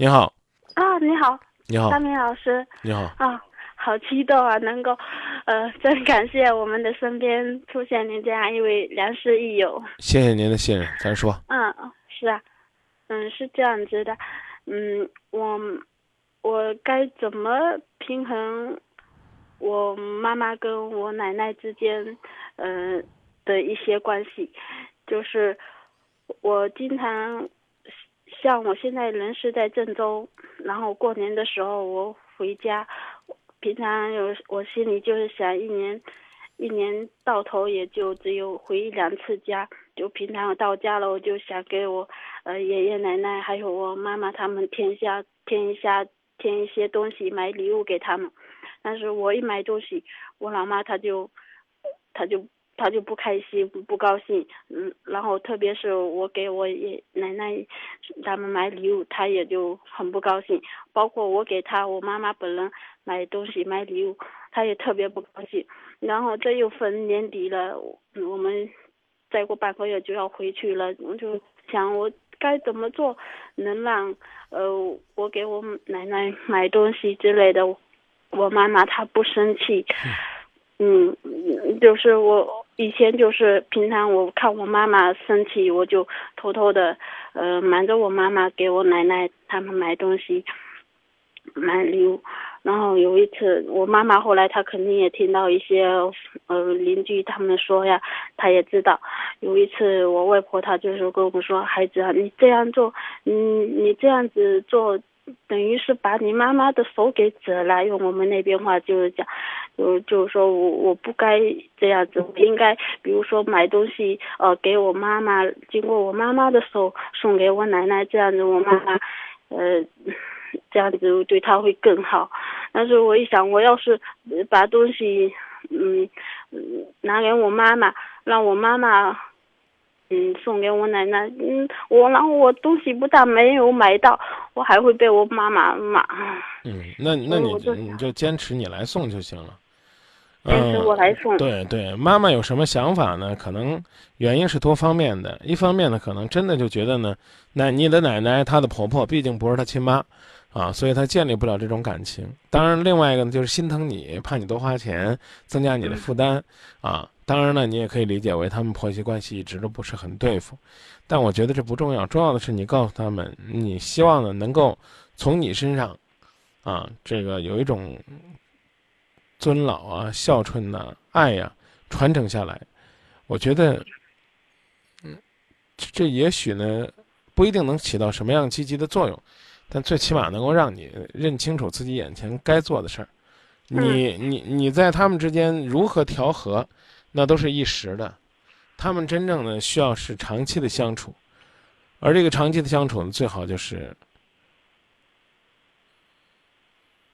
你好，啊，你好，你好。大，明老师。你好，啊，好激动啊，能够，呃，真感谢我们的身边出现您这样一位良师益友。谢谢您的信任，咱说，嗯，是啊，嗯，是这样子的，嗯，我我该怎么平衡我妈妈跟我奶奶之间，呃的一些关系？就是我经常像我现在人是在郑州，然后过年的时候我回家，平常有我心里就是想一年。一年到头也就只有回一两次家，就平常我到家了，我就想给我呃爷爷奶奶还有我妈妈他们添下添一下添一些东西，买礼物给他们。但是我一买东西，我老妈她就她就她就不开心不高兴，嗯，然后特别是我给我爷奶奶他们买礼物，他也就很不高兴。包括我给他我妈妈本人买东西买礼物，他也特别不高兴。然后这又逢年底了，我们再过半个月就要回去了，我就想我该怎么做能让呃我给我奶奶买东西之类的，我妈妈她不生气。嗯，就是我以前就是平常我看我妈妈生气，我就偷偷的呃瞒着我妈妈给我奶奶他们买东西，买礼物。然后有一次，我妈妈后来她肯定也听到一些呃邻居他们说呀，她也知道。有一次我外婆她就是跟我们说：“孩子啊，你这样做，嗯，你这样子做，等于是把你妈妈的手给折了。”用我们那边话就是讲，就就是说我我不该这样子，我应该比如说买东西呃给我妈妈，经过我妈妈的手送给我奶奶，这样子我妈妈呃。这样子对她会更好，但是我一想，我要是把东西，嗯，拿给我妈妈，让我妈妈，嗯，送给我奶奶，嗯，我然后我东西不但没有买到，我还会被我妈妈骂。嗯，那那你就你就坚持你来送就行了。坚持我来送。对对，妈妈有什么想法呢？可能原因是多方面的。一方面呢，可能真的就觉得呢，那你的奶奶她的婆婆毕竟不是她亲妈，啊，所以他建立不了这种感情。当然，另外一个呢，就是心疼你，怕你多花钱，增加你的负担，啊。当然呢，你也可以理解为他们婆媳关系一直都不是很对付。但我觉得这不重要，重要的是你告诉他们，你希望呢能够从你身上，啊，这个有一种。尊老啊，孝顺呐、爱呀，传承下来，我觉得，嗯，这也许呢，不一定能起到什么样积极的作用，但最起码能够让你认清楚自己眼前该做的事儿。你你你在他们之间如何调和，那都是一时的，他们真正的需要是长期的相处，而这个长期的相处呢，最好就是。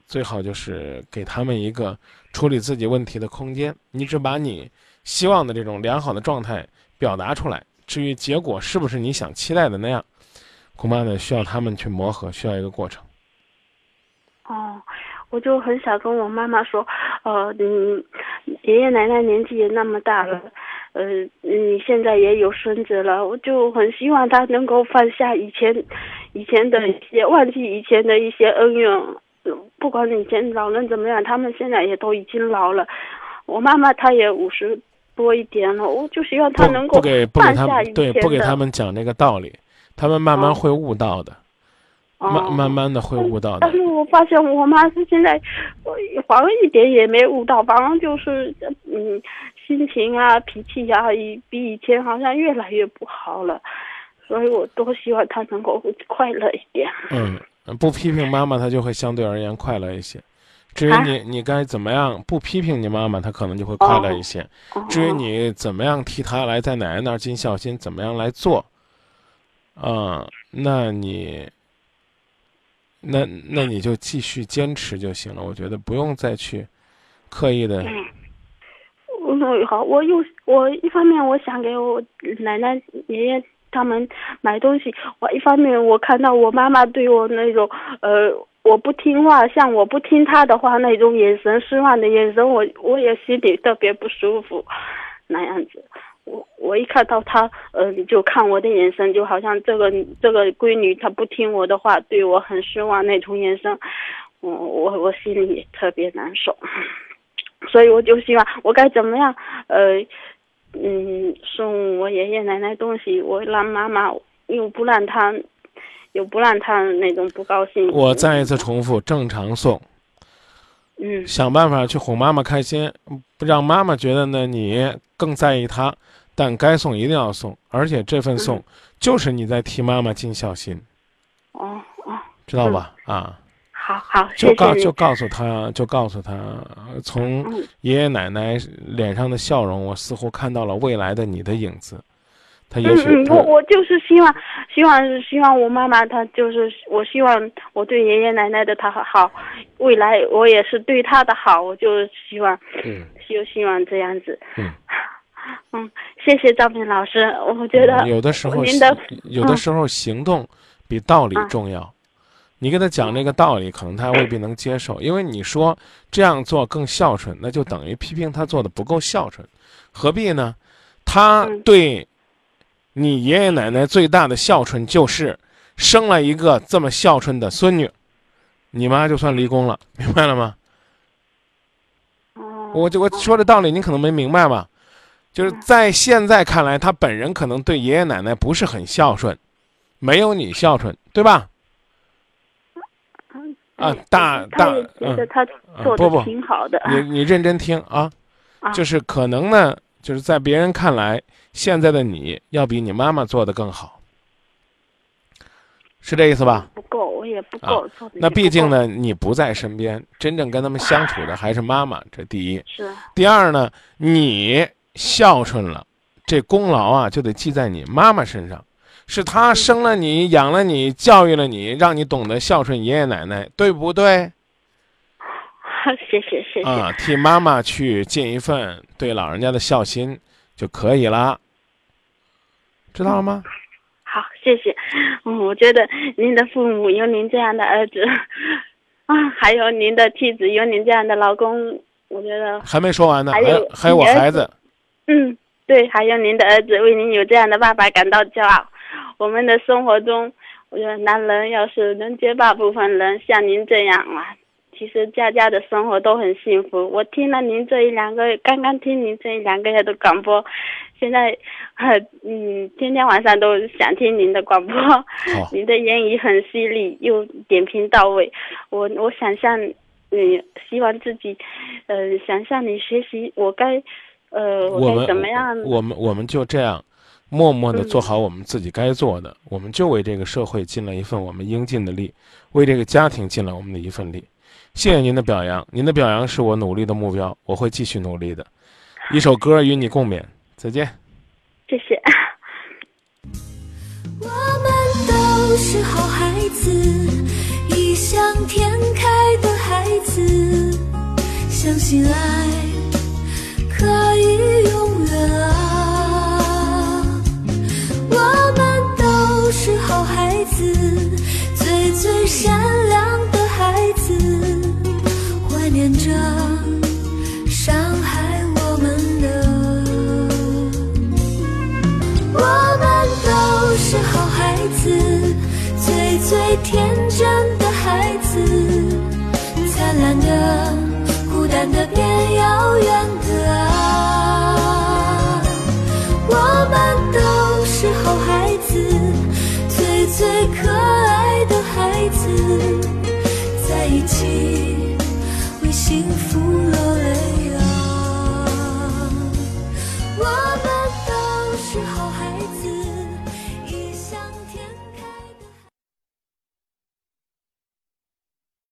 最好就是给他们一个处理自己问题的空间。你只把你希望的这种良好的状态表达出来，至于结果是不是你想期待的那样，恐怕呢需要他们去磨合，需要一个过程。哦，我就很想跟我妈妈说，呃，你爷爷奶奶年纪也那么大了，呃，你现在也有孙子了，我就很希望他能够放下以前以前的一些，忘记以前的一些恩怨。不管以前老人怎么样，他们现在也都已经老了。我妈妈她也五十多一点了，我就希望她能够不给他放下以前们对不给他们讲那个道理，他们慢慢哦会悟到的，哦慢慢慢的会悟到的但。是我发现我妈她现在，呃反而一点也没悟到，反而就是嗯，心情啊、脾气啊，以比以前好像越来越不好了。所以我多希望她能够快乐一点。嗯，不批评妈妈，她就会相对而言快乐一些。至于啊你，你该怎么样不批评你妈妈，她可能就会快乐一些。哦至于你怎么样替她来在奶奶那儿尽孝心，怎么样来做，啊、那你，那那你就继续坚持就行了。我觉得不用再去刻意的，嗯，嗯，好，我又我一方面我想给我奶奶爷爷他们买东西，我一方面我看到我妈妈对我那种呃我不听话，像我不听她的话那种眼神失望的眼神，我我也心里特别不舒服，那样子，我我一看到他，呃，就看我的眼神，就好像这个这个闺女她不听我的话，对我很失望那种眼神，我我我心里特别难受，所以我就希望我该怎么样，呃，嗯，送我爷爷奶奶东西，我让妈妈又不让她，又不让她那种不高兴。我再一次重复，正常送。嗯。想办法去哄妈妈开心，不让妈妈觉得呢你更在意她，但该送一定要送，而且这份送就是你在替妈妈尽孝心，哦哦，知道吧？啊，好好，就告就。告诉她，就告诉她，呃从嗯。爷爷奶奶脸上的笑容，我似乎看到了未来的你的影子。他也许嗯嗯，我我就是希望，希望希望我妈妈她就是，我希望我对爷爷奶奶的她好，未来我也是对她的好，我就希望，嗯就希望这样子。嗯嗯，谢谢赵平老师，我觉得有的时候您的有的嗯时候行动比道理嗯重要。你跟他讲这个道理，可能他未必能接受，因为你说这样做更孝顺，那就等于批评他做的不够孝顺，何必呢？他嗯对你爷爷奶奶最大的孝顺就是生了一个这么孝顺的孙女，你妈就算离宫了，明白了吗？哦，我就我说的道理，你可能没明白吧？就是在现在看来，他本人可能对爷爷奶奶不是很孝顺，没有你孝顺，对吧？啊对大大觉得他嗯做的挺好的。你你认真听啊，啊就是可能呢，就是在别人看来，现在的你要比你妈妈做的更好，是这意思吧？不够，我也不啊够。那毕竟呢，你不在身边，真正跟他们相处的还是妈妈，这第一。是第二呢，你孝顺了，这功劳啊就得记在你妈妈身上，是她生了你、养了你、教育了你，让你懂得孝顺爷爷奶奶，对不对？谢谢谢谢。啊，替妈妈去尽一份对老人家的孝心就可以了，知道了吗？好，谢谢。嗯，我觉得您的父母有您这样的儿子，啊，还有您的妻子有您这样的老公，我觉得，还没说完呢，还有还有我孩子，嗯，对，还有您的儿子为您有这样的爸爸感到骄傲。我们的生活中，我觉得男人要是能接大部分人像您这样啊，其实家家的生活都很幸福。我听了您这一两个月，刚刚听您这一两个月的广播，现在，呃，嗯，天天晚上都想听您的广播。好，您的言语很犀利，又点评到位。我我想向你，希望自己，呃，想向你学习，我该，呃，我该怎么样？我们我们就这样。默默地嗯做好我们自己该做的，我们就为这个社会尽了一份我们应尽的力，为这个家庭尽了我们的一份力。谢谢您的表扬，您的表扬是我努力的目标，我会继续努力的。一首歌与你共勉，再见。谢谢。我们都是好孩子，异想天开的孩子，相信爱可以永远啊。我们都是好孩子，最最善天真的孩子，灿烂的、孤单的变遥远